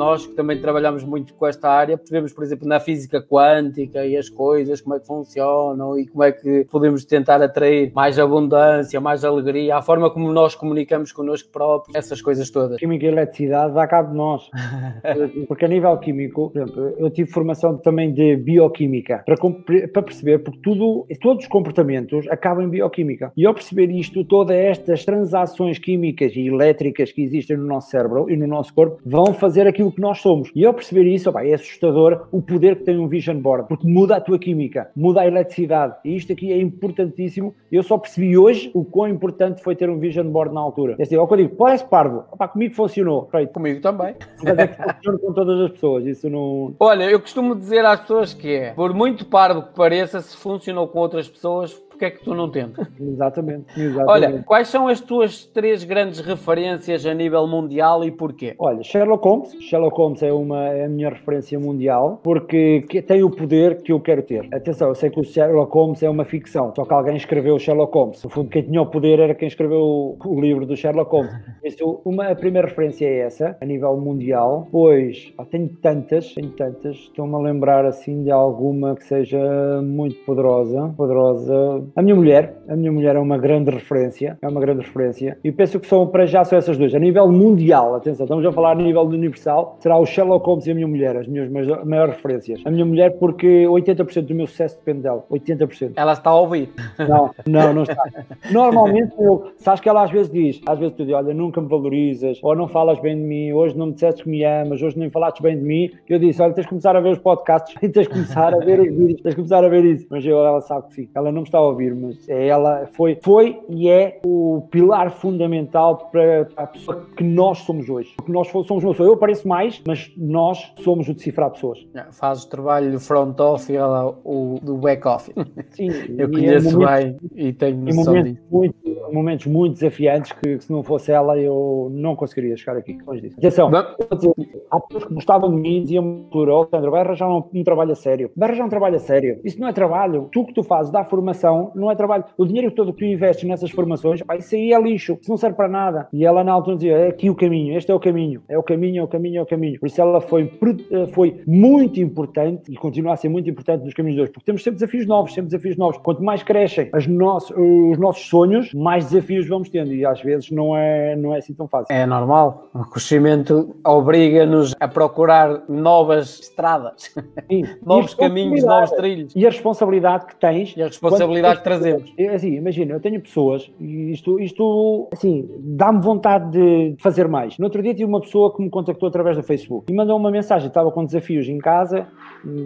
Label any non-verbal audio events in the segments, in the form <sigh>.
nós que também trabalhamos muito com esta área, percebemos, por exemplo, na física quântica e as coisas, como é que funcionam e como é que podemos tentar atrair mais abundância, mais alegria, a forma como nós comunicamos connosco próprios, essas coisas todas. Química e eletricidade dá cabo de nós. <laughs> porque a nível químico, por exemplo, eu tive formação também de bioquímica para, para perceber, porque tudo, todos os comportamentos acabam em bioquímica. E ao perceber isto, todas estas transações químicas e elétricas que existem no nosso cérebro e no nosso corpo vão fazer aquilo que nós somos. E ao perceber isso, opa, é assustador o poder que tem um vision board, porque muda a tua química, muda a eletricidade. E isto aqui é importantíssimo. Eu só percebi hoje o quão importante foi ter um vision board na altura. É assim, eu digo, parece parvo, opa, comigo funcionou. Feito. Comigo também. Mas é que funciona com todas as pessoas. Isso não. Olha, eu costumo dizer às pessoas que é, por muito parvo que pareça, se funcionou com outras pessoas, porque é que tu não tentas? Exatamente, exatamente. Olha, quais são as tuas três grandes referências a nível mundial e porquê? Olha, Sherlock Holmes. Sherlock Holmes é, uma, é a minha referência mundial porque tem o poder que eu quero ter. Atenção, eu sei que o Sherlock Holmes é uma ficção, só que alguém escreveu Sherlock Holmes. No fundo, quem tinha o poder era quem escreveu o, livro do Sherlock Holmes. Isso, uma, a primeira referência é essa, a nível mundial. Pois, ó, tenho tantas, tenho tantas. Estou-me a lembrar assim de alguma que seja muito poderosa. Poderosa a minha mulher, a minha mulher é uma grande referência, é uma grande referência, e penso que são, para já, são essas duas. A nível mundial, atenção, estamos a falar a nível universal, será o Sherlock Holmes e a minha mulher, as minhas maiores referências. A minha mulher, porque 80% do meu sucesso depende dela, 80%. Ela está a ouvir? Não, não, não está. Normalmente, eu, sabes que ela às vezes diz, às vezes tu dizes, olha, nunca me valorizas, ou não falas bem de mim, hoje não me disseste que me amas, hoje nem falaste bem de mim. Eu disse, olha, tens de começar a ver os podcasts, <laughs> tens de começar a ver os vídeos, tens de começar a ver isso. Mas eu, ela sabe que sim, ela não me está a ouvir ouvir, mas é ela foi, foi e é o pilar fundamental para a pessoa que nós somos hoje. Porque nós somos uma pessoa. Eu apareço mais, mas nós somos o decifrar pessoas. Faz o trabalho do front office, ela, o do back office. Sim, <laughs> eu é conheço é momentos, bem e tenho noção momentos disso. Muito, momentos muito desafiantes que, que, se não fosse ela eu não conseguiria chegar aqui depois disso. Atenção, há pessoas que gostavam de mim e diziam por Alexandre, vai arranjar um, um trabalho a sério. Vai arranjar um trabalho a sério. Isso não é trabalho. Tu que tu fazes dá formação não é trabalho. O dinheiro todo que tu investes nessas formações, pá, isso aí é lixo, isso não serve para nada. E ela na altura dizia, é aqui o caminho, este é o caminho, é o caminho, é o caminho, é o caminho. Por isso ela foi, eh, foi muito importante e continua a ser muito importante nos caminhos de hoje, porque temos sempre desafios novos, sempre desafios novos. Quanto mais crescem nosso, os nossos sonhos, mais desafios vamos tendo e às vezes não é, não é assim tão fácil. É normal. O crescimento obriga-nos a procurar novas estradas, <laughs> novos caminhos, novos trilhos. E a responsabilidade que tens. E a responsabilidade que trazemos. É, assim, imagina, eu tenho pessoas e isto, isto assim, dá-me vontade de fazer mais. No outro dia tive uma pessoa que me contactou através do Facebook e mandou uma mensagem, estava com desafios em casa,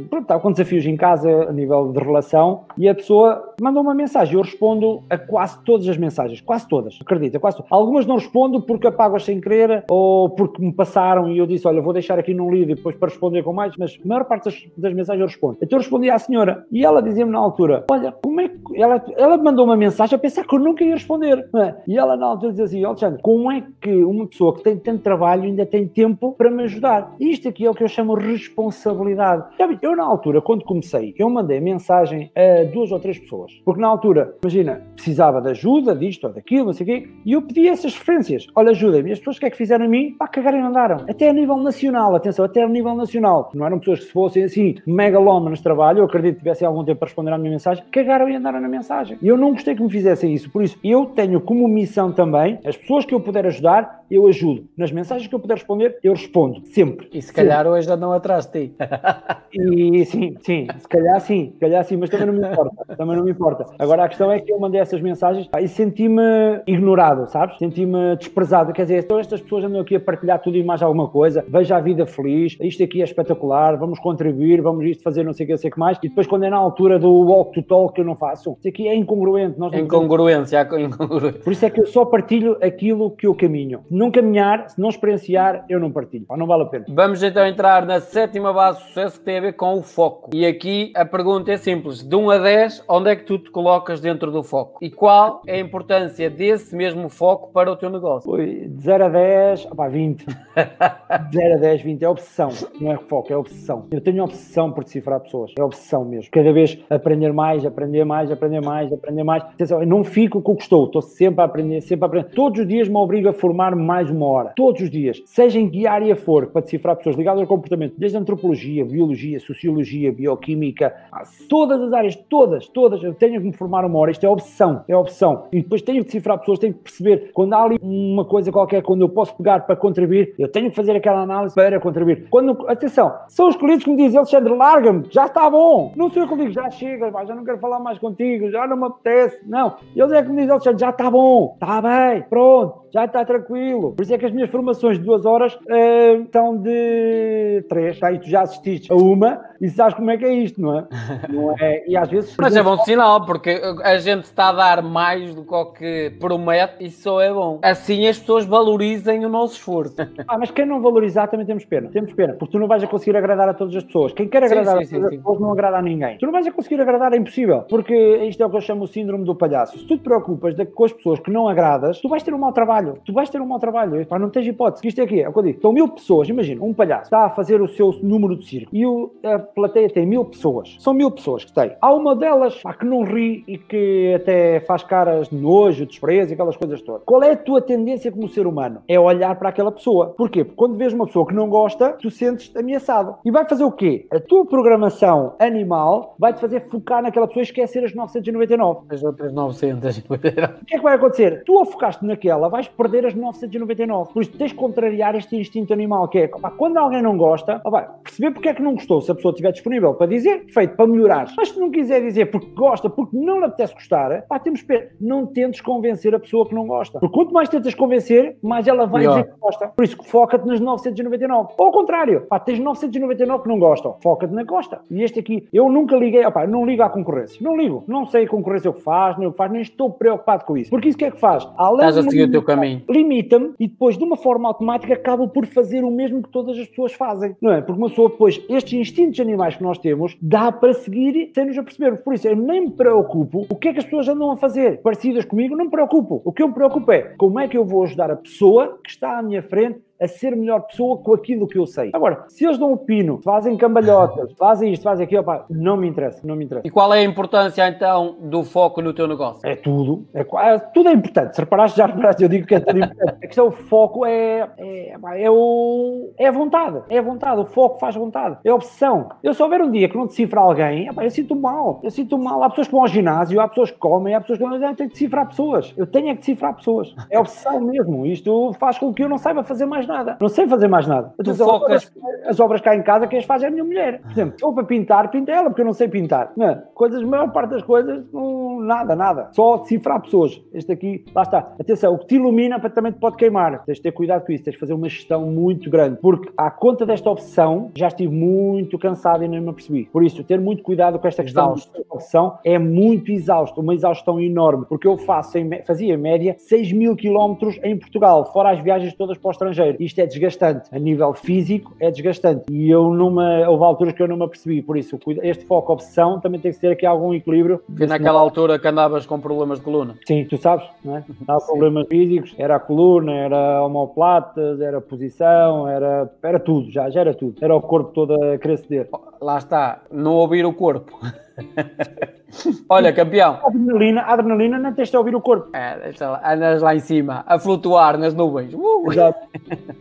pronto, estava com desafios em casa a nível de relação e a pessoa mandou uma mensagem. Eu respondo a quase todas as mensagens, quase todas, acredita, quase todas. Algumas não respondo porque apago-as sem querer ou porque me passaram e eu disse, olha, vou deixar aqui num lido e depois para responder com mais, mas a maior parte das, das mensagens eu respondo. Então eu respondi à senhora e ela dizia-me na altura, olha, como é que ela, ela mandou uma mensagem a pensar que eu nunca ia responder. É? E ela na altura dizia assim, Alexandre, como é que uma pessoa que tem tanto trabalho ainda tem tempo para me ajudar? Isto aqui é o que eu chamo responsabilidade. Eu na altura, quando comecei, eu mandei mensagem a duas ou três pessoas. Porque na altura, imagina, precisava de ajuda, disto ou daquilo, não sei o quê, e eu pedi essas referências. Olha, ajudem-me. As pessoas que é que fizeram a mim, pá, e andaram. Até a nível nacional, atenção, até a nível nacional. Não eram pessoas que se fossem assim, megalómanas de trabalho, eu acredito que tivessem algum tempo para responder à minha mensagem, cagaram e andaram na mensagem. E eu não gostei que me fizessem isso. Por isso, eu tenho como missão também, as pessoas que eu puder ajudar, eu ajudo. Nas mensagens que eu puder responder, eu respondo. Sempre. E se calhar sempre. hoje não atrás de ti. <laughs> E sim, sim. Se calhar sim. Se calhar sim, mas também não me importa. Também não me importa. Agora, a questão é que eu mandei essas mensagens e senti-me ignorado, sabes? Senti-me desprezado. Quer dizer, então estas pessoas andam aqui a partilhar tudo e mais alguma coisa. Veja a vida feliz. Isto aqui é espetacular. Vamos contribuir. Vamos isto fazer não sei o que, sei que mais. E depois, quando é na altura do walk to talk, eu não faço. Isto aqui é incongruente. Nós incongruência, <laughs> incongruência. Por isso é que eu só partilho aquilo que eu caminho. Não caminhar, se não experienciar, eu não partilho. Não vale a pena. Vamos então entrar na sétima base de sucesso que tem a ver com o foco. E aqui a pergunta é simples: de 1 a 10, onde é que tu te colocas dentro do foco? E qual é a importância desse mesmo foco para o teu negócio? Oi, de 0 a 10, opá, 20. <laughs> de 0 a 10, 20 é obsessão. Não é foco, é obsessão. Eu tenho obsessão por decifrar pessoas. É obsessão mesmo. Cada vez aprender mais, aprender mais, aprender mais, aprender mais. Atenção, eu não fico com o que estou. Estou sempre a aprender, sempre a aprender. Todos os dias me obrigo a formar mais uma hora, todos os dias, seja em que área for, para decifrar pessoas ligadas ao comportamento, desde antropologia, biologia, sociologia, bioquímica, todas as áreas, todas, todas, eu tenho que me formar uma hora, isto é opção, é opção. E depois tenho que decifrar pessoas, tenho que perceber quando há ali uma coisa qualquer, quando eu posso pegar para contribuir, eu tenho que fazer aquela análise para contribuir. Quando, atenção, são os clientes que me dizem, Alexandre, larga-me, já está bom. Não sou eu que digo, já chega, já não quero falar mais contigo, já não me apetece. Não, eles é que me dizem, Alexandre, já está bom, está bem, pronto já está tranquilo. Por isso é que as minhas formações de duas horas uh, são de três. Tá? E tu já assististe a uma e sabes como é que é isto, não é? Não é? E às vezes. Mas é bom sinal, porque a gente está a dar mais do que promete e só é bom. Assim as pessoas valorizem o nosso esforço. <laughs> Ah, mas quem não valorizar também temos pena. Temos pena, porque tu não vais a conseguir agradar a todas as pessoas. Quem quer agradar sim, sim, a todas sim, as pessoas não agrada a ninguém. Tu não vais a conseguir agradar, é impossível. Porque isto é o que eu chamo o síndrome do palhaço. Se tu te preocupas de, com as pessoas que não agradas, tu vais ter um mau trabalho. Tu vais ter um mau trabalho. Pá, não tens hipótese. Isto é aqui, é o que eu digo. Estão mil pessoas, imagina, um palhaço está a fazer o seu número de circo e o, a plateia tem mil pessoas. São mil pessoas que tem. Há uma delas pá, que não ri e que até faz caras de nojo, desprezo e aquelas coisas todas. Qual é a tua tendência como ser humano? É olhar para aquela pessoa. Porquê? Porque quando vês uma pessoa que não gosta, tu sentes ameaçado. E vai fazer o quê? A tua programação animal vai-te fazer focar naquela pessoa e esquecer as 999. As outras 900. O que é que vai acontecer? Tu a focaste naquela, vais perder as 999. Por isso tens de contrariar este instinto animal, que é opa, quando alguém não gosta, opa, perceber porque é que não gostou, se a pessoa estiver disponível para dizer, feito, para melhorar. Mas se não quiser dizer porque gosta, porque não lhe apetece gostar, pá, temos que não tentes convencer a pessoa que não gosta. Porque quanto mais tentas convencer, mais ela vai Melhor. dizer que gosta. Por isso, foca-te nas 999. Ou ao contrário, pá, tens 999 que não gostam, foca-te na gosta. E este aqui, eu nunca liguei, opa, não ligo à concorrência. Não ligo. Não sei a concorrência o que faz, nem o que faz, nem estou preocupado com isso. Porque isso o que é que faz? Além Estás a seguir o teu caminho. Limita-me e depois, de uma forma automática, acabo por fazer o mesmo que todas as pessoas fazem. Não é? Porque uma pessoa, depois, estes instintos animais que nós temos, dá para seguir sem nos aperceber. Por isso, eu nem me preocupo o que é que as pessoas andam a fazer. Parecidas comigo, não me preocupo. O que eu me preocupo é como é que eu vou ajudar a pessoa que está à minha frente a ser melhor pessoa com aquilo que eu sei. Agora, se eles dão o pino, fazem cambalhotas, <laughs> fazem isto, fazem aquilo, pá, não me interessa, não me interessa. E qual é a importância então do foco no teu negócio? É tudo, é, é tudo é importante. Se reparaste, já reparaste, eu digo que é tudo importante. <laughs> A questão, o foco é, é, é, o, é a vontade, é a vontade, o foco faz vontade, é a obsessão. Eu só ver um dia que não decifra alguém, eu sinto mal, eu sinto mal. Há pessoas que vão ao ginásio, há pessoas que comem, há pessoas que não, eu tenho que decifrar pessoas, eu tenho é que decifrar pessoas. É obsessão mesmo, isto faz com que eu não saiba fazer mais nada. Não sei fazer mais nada. Tu focas... As obras cá em casa, quem as faz é a minha mulher. Por exemplo, ou para pintar, pinta ela, porque eu não sei pintar. Não, é? coisas, a maior parte das coisas, não, nada, nada. Só decifrar pessoas. Este aqui, lá está. Atenção, o que te ilumina também te pode queimar. Tens de ter cuidado com isso, tens de fazer uma gestão muito grande. Porque, à conta desta opção, já estive muito cansado e nem me apercebi. Por isso, ter muito cuidado com esta questão de opção é muito exausto, uma exaustão enorme. Porque eu faço, em, fazia em média 6 mil quilómetros em Portugal, fora as viagens todas para o estrangeiro. Isto é desgastante. A nível físico é desgastante. E eu numa, houve alturas que eu não me apercebi. Por isso, este foco opção também tem que ter aqui algum equilíbrio. E naquela altura que andavas com problemas de coluna. Sim, tu sabes, não é? Há problemas físicos, era a coluna, era homoplatas, era posição, era, era tudo, já, já era tudo. Era o corpo todo a ceder. Lá está, não ouvir o corpo. <laughs> Olha, campeão. A adrenalina, adrenalina não tens de ouvir o corpo. É, andas lá em cima, a flutuar nas nuvens. Uh! Exato.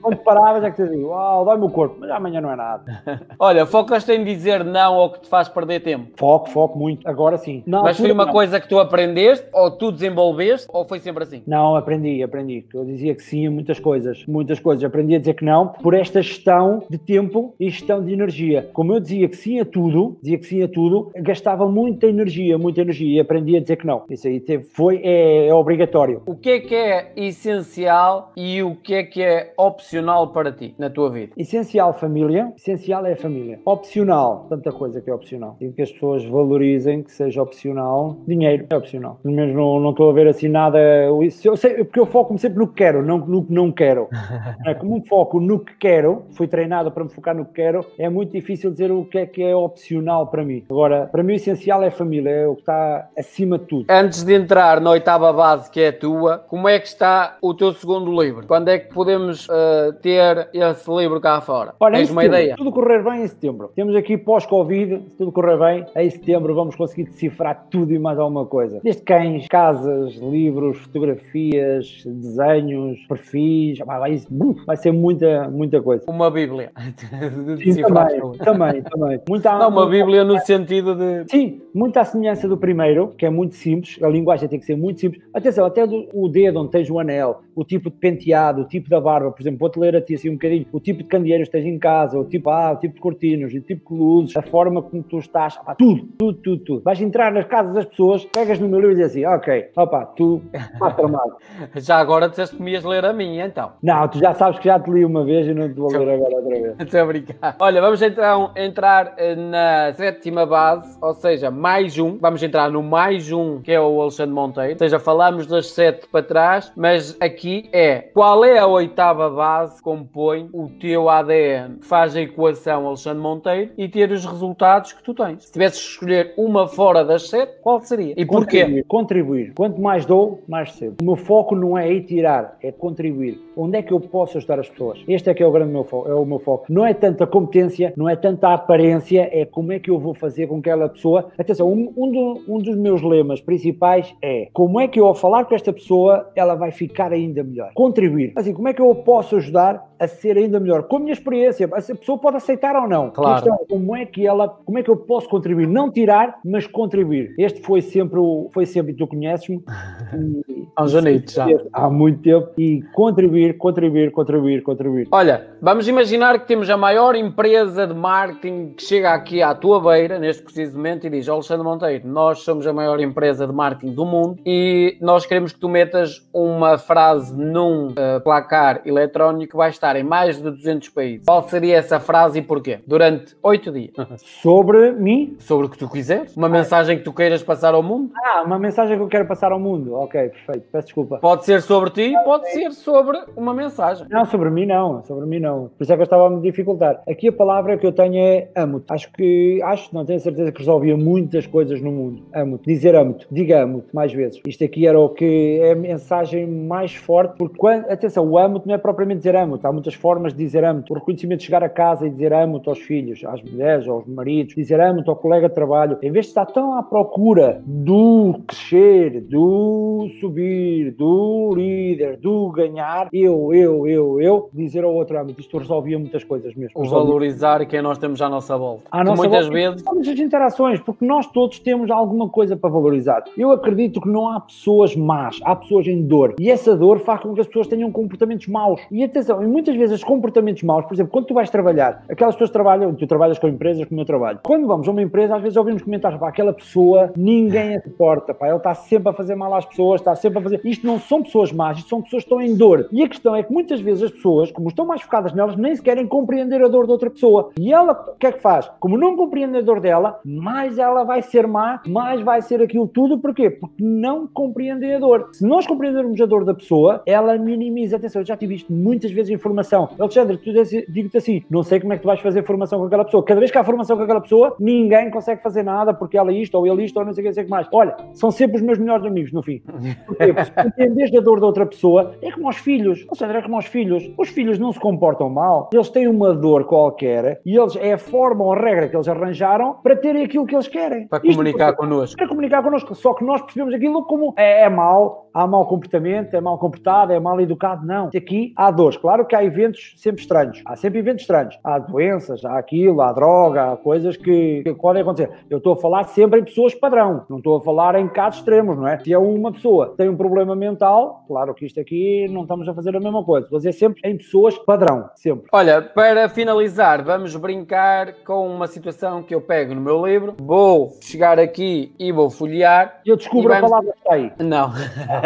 Quando paravas é que te digo, uau, dói-me o corpo, mas amanhã não é nada. <laughs> Olha, focas em dizer não ao que te faz perder tempo. Foco, foco muito. Agora sim. Mas foi uma não. coisa que tu aprendeste, ou tu desenvolveste, ou foi sempre assim? Não, aprendi, aprendi. Eu dizia que sim a muitas coisas, muitas coisas. Aprendi a dizer que não por esta gestão de tempo e gestão de energia. Como eu dizia que sim a tudo, dizia que sim a tudo, gastava muita energia, muita energia e aprendi a dizer que não. Isso aí teve, foi, é, é obrigatório. O que é que é essencial e o que é que é opcional para ti na tua vida? Essencial família, essencial é a família. Opcional, tanta coisa que é opcional. E que as pessoas valorizem que seja opcional. Dinheiro é opcional. Pelo menos não, não estou a ver assim nada. Eu sei, porque eu foco-me sempre no que quero, não no que não quero. <laughs> é, como um foco no que quero, fui treinado para me focar no que quero, é muito difícil dizer o que é que é opcional para mim. Agora, para mim o essencial é a família, é o que está acima de tudo. Antes de entrar na oitava base, que é a tua, como é que está o teu segundo livro? Quando é que podemos uh, ter esse livro cá fora? Olha, Tens uma ideia? Tudo correr bem em setembro. Temos aqui pós-Covid, se tudo correr bem, em setembro vamos conseguir decifrar tudo e mais alguma coisa. Desde cães, casas, livros, fotografias, desenhos, perfis, vai, vai ser muita, muita coisa. Uma Bíblia. <laughs> Sim, também, também, também. <laughs> Muita, Não, uma Bíblia no sentido de. Sim, muita semelhança do primeiro, que é muito simples, a linguagem tem que ser muito simples. Atenção, até do, o dedo onde tens o anel, o tipo de penteado, o tipo da barba, por exemplo, vou-te ler a ti assim um bocadinho, o tipo de candeeiros que tens em casa, o tipo, ah, o tipo de cortinos, o tipo de luzes, a forma como tu estás, opa, tudo, tudo, tudo, tudo. Vais entrar nas casas das pessoas, pegas no meu livro e dizes assim, ok, opa, tu estás tramado. <laughs> já agora disseste que me ias ler a mim, então. Não, tu já sabes que já te li uma vez e não te vou ler agora outra vez. <laughs> Estou a brincar. Olha, vamos então entrar eh, na sétima base, ou seja, mais um. Vamos entrar no mais um, que é o Alexandre Monteiro. Ou seja, falamos das sete para trás, mas aqui é qual é a oitava base que compõe o teu ADN? Faz a equação Alexandre Monteiro e ter os resultados que tu tens. Se tivesses que escolher uma fora das sete, qual seria? E porquê? Contribuir. Quanto mais dou, mais recebo. O meu foco não é ir tirar, é contribuir. Onde é que eu posso ajudar as pessoas? Este é que é o grande meu foco, é o meu foco. Não é tanta competência, não é tanta aparência, é como é que eu vou fazer com que aquela pessoa. Atenção, um, do, um dos meus lemas principais é como é que eu, ao falar com esta pessoa, ela vai ficar ainda melhor. Contribuir. Assim, como é que eu posso ajudar a ser ainda melhor? Com a minha experiência, a pessoa pode aceitar ou não. Claro. Questão, como é que ela, como é que eu posso contribuir? Não tirar, mas contribuir. Este foi sempre o, foi sempre, tu conheces-me. <laughs> Há uns já. Há muito tempo. E contribuir, contribuir, contribuir, contribuir. Olha, vamos imaginar que temos a maior empresa de marketing que chega aqui à tua beira, neste preciso momento, e diz: Alexandre Monteiro, nós somos a maior empresa de marketing do mundo e nós queremos que tu metas uma frase num uh, placar eletrónico que vai estar em mais de 200 países. Qual seria essa frase e porquê? Durante oito dias. <laughs> Sobre mim? Sobre o que tu quiseres. Uma ah. mensagem que tu queiras passar ao mundo. Ah, uma mensagem que eu quero passar ao mundo. Ok, perfeito. Peço desculpa. Pode ser sobre ti, pode ser sobre uma mensagem. Não, sobre mim não. Sobre mim não. Por isso é que eu estava a me dificultar. Aqui a palavra que eu tenho é amo-te. Acho que, acho, não tenho certeza que resolvia muitas coisas no mundo. Amo-te. Dizer amo-te. Diga amo-te mais vezes. Isto aqui era o que é a mensagem mais forte, porque quando, atenção, o amo-te não é propriamente dizer amo-te. Há muitas formas de dizer amo-te. O reconhecimento de chegar a casa e dizer amo-te aos filhos, às mulheres, aos maridos, dizer amo-te ao colega de trabalho. Em vez de estar tão à procura do crescer, do subir, do líder, do ganhar, eu, eu, eu, eu, dizer ao outro amo-te. Isto resolvia muitas coisas mesmo. O valorizar quem nós temos à nossa volta. À nossa muitas volta, vezes. As interações, porque nós todos temos alguma coisa para valorizar. Eu acredito que não há pessoas más, há pessoas em dor. E essa dor faz com que as pessoas tenham comportamentos maus. E atenção, e muitas vezes os comportamentos maus, por exemplo, quando tu vais trabalhar, aquelas pessoas trabalham, tu trabalhas com empresas como eu trabalho. Quando vamos a uma empresa, às vezes ouvimos comentários, pá, aquela pessoa, ninguém a suporta, pá, ele está sempre a fazer mal às pessoas, está sempre a fazer. Isto não são pessoas más, isto são pessoas que estão em dor. E a questão é que muitas vezes as pessoas, como estão mais focadas nelas, nem sequer compreender a dor de outra pessoa. E ela, o que é que faz? Como não compreende a dor dela, mais ela vai ser má, mais vai ser aquilo tudo. Porquê? Porque não compreendem a dor. Se nós compreendermos a dor da pessoa, ela minimiza. Atenção, eu já tive visto muitas vezes informação. Alexandre, tu digo-te assim, não sei como é que tu vais fazer formação com aquela pessoa. Cada vez que há formação com aquela pessoa, ninguém consegue fazer nada porque ela isto, ou ele isto, ou não sei o que, sei que mais. Olha, são sempre os meus melhores amigos, no fim. Porquê? Porque se entendes a dor da outra pessoa, é como aos filhos. Alexandre, é como aos filhos. Os filhos não se comportam mal, eles têm uma dor qualquer e eles é a forma ou a regra que eles arranjaram para terem aquilo que eles querem. Para Isto comunicar connosco. Para comunicar connosco. Só que nós percebemos aquilo como é, é mau, há mau comportamento, é mal comportado, é mal educado. Não. Aqui há dores. Claro que há eventos sempre estranhos. Há sempre eventos estranhos. Há doenças, há aquilo, há droga, há coisas que, que podem acontecer. Eu estou a falar sempre em pessoas padrão. Não estou a falar em casos extremos, não é? Se é uma pessoa que tem um problema mental, claro que isto aqui não estamos a fazer a mesma coisa. Vou dizer sempre em pessoas padrão. Sempre. Olha, para finalizar, vamos brincar com uma situação que eu pego no meu livro. Vou chegar aqui e vou folhear. Eu descubro a palavra que está aí. Não.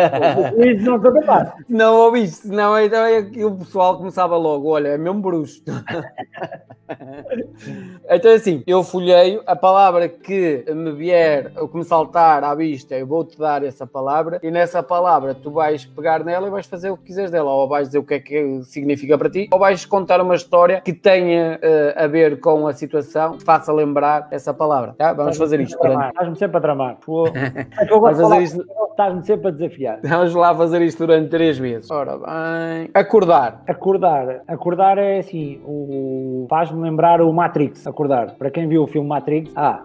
<laughs> Isso não capaz. Não ouviste, não, então é que o pessoal começava logo, olha, é mesmo bruxo. <laughs> então assim, eu folheio a palavra que me vier, ou que me saltar à vista, eu vou-te dar essa palavra e nessa palavra tu vais pegar nela e vais fazer o que quiseres dela, ou vais dizer o que é que significa para ti, ou vais contar uma história que tenha uh, a ver com a situação, que faça lembrar essa palavra. Tá? Vamos fazer isto durante tramar, estás-me sempre a tramar. É <laughs> eu gosto fazer isto... estás-me sempre a desafiar. Vamos lá fazer isto durante três meses. Ora bem. Acordar. Acordar. Acordar é assim, o... faz-me lembrar o Matrix. Acordar. Para quem viu o filme Matrix, ah,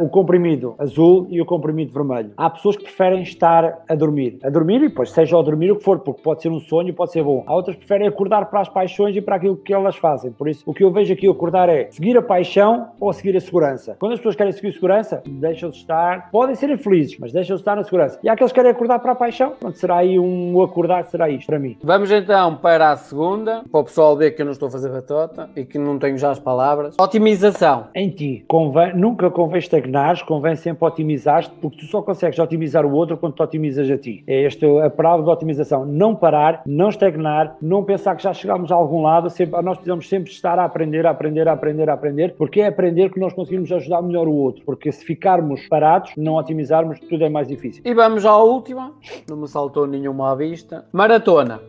uh, o comprimido azul e o comprimido vermelho. Há pessoas que preferem estar a dormir. A dormir e depois, seja ao dormir o que for, porque pode ser um sonho, pode ser bom. Há outras que preferem acordar para as paixões e para aquilo que elas fazem. Por isso, o que eu vejo aqui acordar é seguir a paixão ou seguir a segurança. Quando as pessoas querem seguir a segurança, deixam-se estar, podem ser infelizes, mas deixam-se estar na segurança. E há aqueles que querem acordar para a paixão, pronto, será aí um acordar, será isto para mim. Vamos então para a segunda, para o pessoal ver que eu não estou a fazer batota e que não tenho já as palavras. Otimização. Em ti, convém, nunca convém estagnares, convém sempre otimizar porque tu só consegues otimizar o outro quando te otimizas a ti. É esta a palavra de otimização. Não parar, não estagnar, não pensar que já chegámos a algum lado, sempre, nós precisamos sempre estar a aprender, a aprender, a aprender, a aprender, porque é aprender que nós conseguimos ajudar melhor o outro, porque se ficarmos parados, não otimizarmos, tudo é mais difícil. E vamos à última, não me saltou nenhuma à vista. Maratona.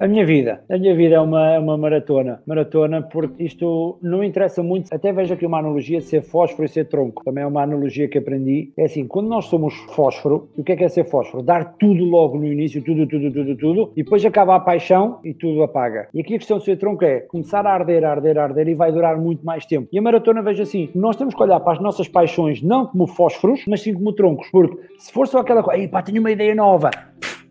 A minha vida, a minha vida é uma, é uma maratona. Maratona, porque isto não interessa muito. Até vejo aqui uma analogia de ser fósforo e ser tronco. Também é uma analogia que aprendi. É assim, quando nós somos fósforo, o que é que é ser fósforo? Dar tudo logo no início, tudo, tudo, tudo, tudo, e depois acaba a paixão e tudo apaga. E aqui a questão de ser tronco é começar a arder, arder, arder e vai durar muito mais tempo. E a maratona vejo assim, nós temos que olhar para as nossas paixões não como fósforos, mas sim como troncos. Porque se for só aquela coisa, pá, tenho uma ideia nova,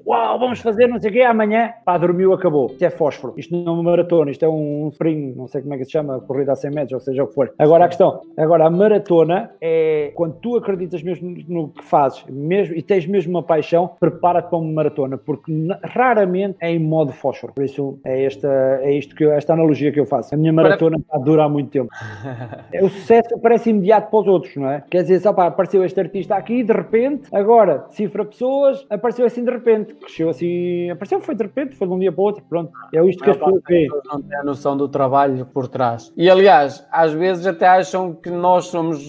uau, vamos fazer não sei o quê, amanhã, pá, dormiu, acabou. Isto é fósforo. Isto não é uma maratona, isto é um sprint, não sei como é que se chama, corrida a 100 metros, ou seja o que for. Agora a questão, agora a maratona é quando tu acreditas mesmo no que fazes mesmo, e tens mesmo uma paixão, prepara-te para uma maratona, porque raramente é em modo fósforo. Por isso é, esta, é isto que eu, esta analogia que eu faço. A minha maratona para... dura há muito tempo. <laughs> o sucesso parece imediato para os outros, não é? Quer dizer, só pá, apareceu este artista aqui, de repente, agora cifra pessoas, apareceu assim de repente cresceu assim, apareceu, foi de repente, foi de um dia para o outro, pronto. É isto que as pessoas veem. Não têm a noção do trabalho por trás. E aliás, às vezes até acham que nós somos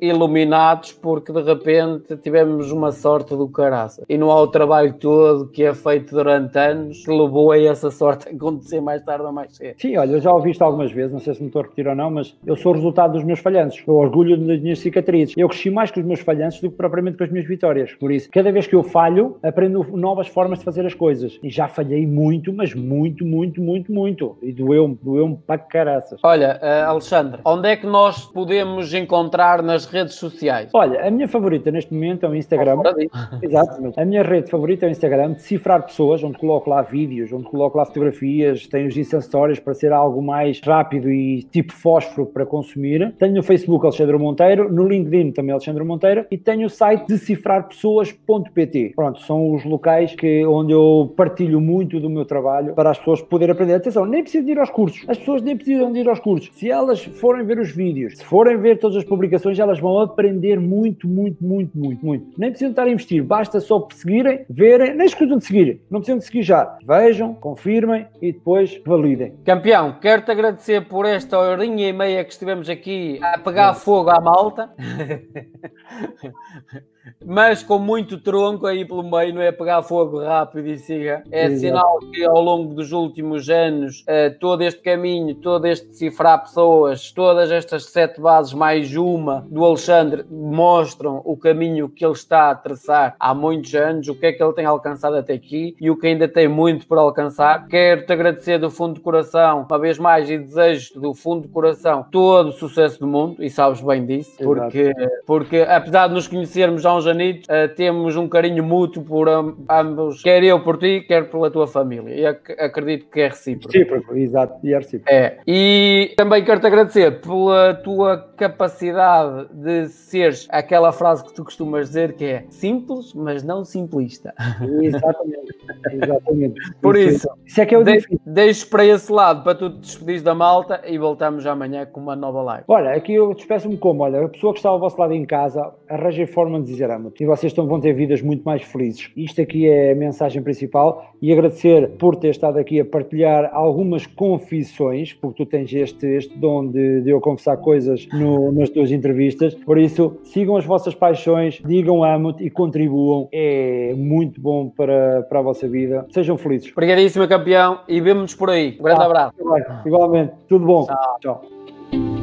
iluminados porque de repente tivemos uma sorte do caraça. E não há o trabalho todo que é feito durante anos que levou a essa sorte a <laughs> acontecer mais tarde ou mais cedo. Sim, olha, eu já ouvi isto algumas vezes, não sei se me estou a repetir ou não, mas eu sou o resultado dos meus falhanços. Eu orgulho das minhas cicatrizes. Eu cresci mais com os meus falhanços do que propriamente com as minhas vitórias. Por isso, cada vez que eu falho, aprendo novas novas formas de fazer as coisas. E já falhei muito, mas muito, muito, muito, muito. E doeu-me, doeu-me para caraças. Olha, uh, Alexandre, onde é que nós podemos encontrar nas redes sociais? Olha, a minha favorita neste momento é o Instagram. <laughs> Exatamente. A minha rede favorita é o Instagram, decifrar pessoas, onde coloco lá vídeos, onde coloco lá fotografias, tenho os Insta Stories para ser algo mais rápido e tipo fósforo para consumir. Tenho no Facebook Alexandre Monteiro, no LinkedIn também Alexandre Monteiro e tenho o site decifrarpessoas.pt. Pronto, são os locais que, onde eu partilho muito do meu trabalho para as pessoas poderem aprender. Atenção, nem precisam de ir aos cursos. As pessoas nem precisam de ir aos cursos. Se elas forem ver os vídeos, se forem ver todas as publicações, elas vão aprender muito, muito, muito, muito, muito. Nem precisam estar a investir. Basta só seguirem, verem, nem escutam de seguir. Não precisam de seguir já. Vejam, confirmem e depois validem. Campeão, quero-te agradecer por esta horinha e meia que estivemos aqui a pegar fogo à malta. <laughs> mas com muito tronco aí pelo meio, não é pegar fogo rápido e siga. É Exato. sinal que ao longo dos últimos anos, uh, todo este caminho, todo este decifrar pessoas, todas estas sete bases, mais uma do Alexandre, mostram o caminho que ele está a traçar há muitos anos, o que é que ele tem alcançado até aqui e o que ainda tem muito por alcançar. Quero-te agradecer do fundo do coração, uma vez mais, e desejo-te do fundo do coração todo o sucesso do mundo, e sabes bem disso, porque, porque apesar de nos conhecermos uns anitos, uh, temos um carinho mútuo por ambos, quer eu por ti, quer pela tua família. E ac acredito que é recíproco. Recíproco, exato, e é recíproco. É. E também quero-te agradecer pela tua capacidade de seres aquela frase que tu costumas dizer que é simples, mas não simplista. <laughs> Exatamente. Exatamente. Por isso, isso é que eu de deixo para esse lado para tu te despedir da malta e voltamos amanhã com uma nova live. Olha, aqui eu despeço-me como? Olha, a pessoa que está ao vosso lado em casa, arranje forma de dizer amo-te e vocês estão, vão ter vidas muito mais felizes. Isto aqui é a mensagem principal e agradecer por ter estado aqui a partilhar algumas confissões, porque tu tens este, este dom de, de eu confessar coisas no, nas tuas entrevistas. Por isso, sigam as vossas paixões, digam amo-te e contribuam. É muito bom para, para a vossa vida. Sejam felizes. Obrigadíssimo, campeão, e vemos-nos por aí. Um grande ah, abraço. Igualmente. Tudo bom. Tchau. Tchau.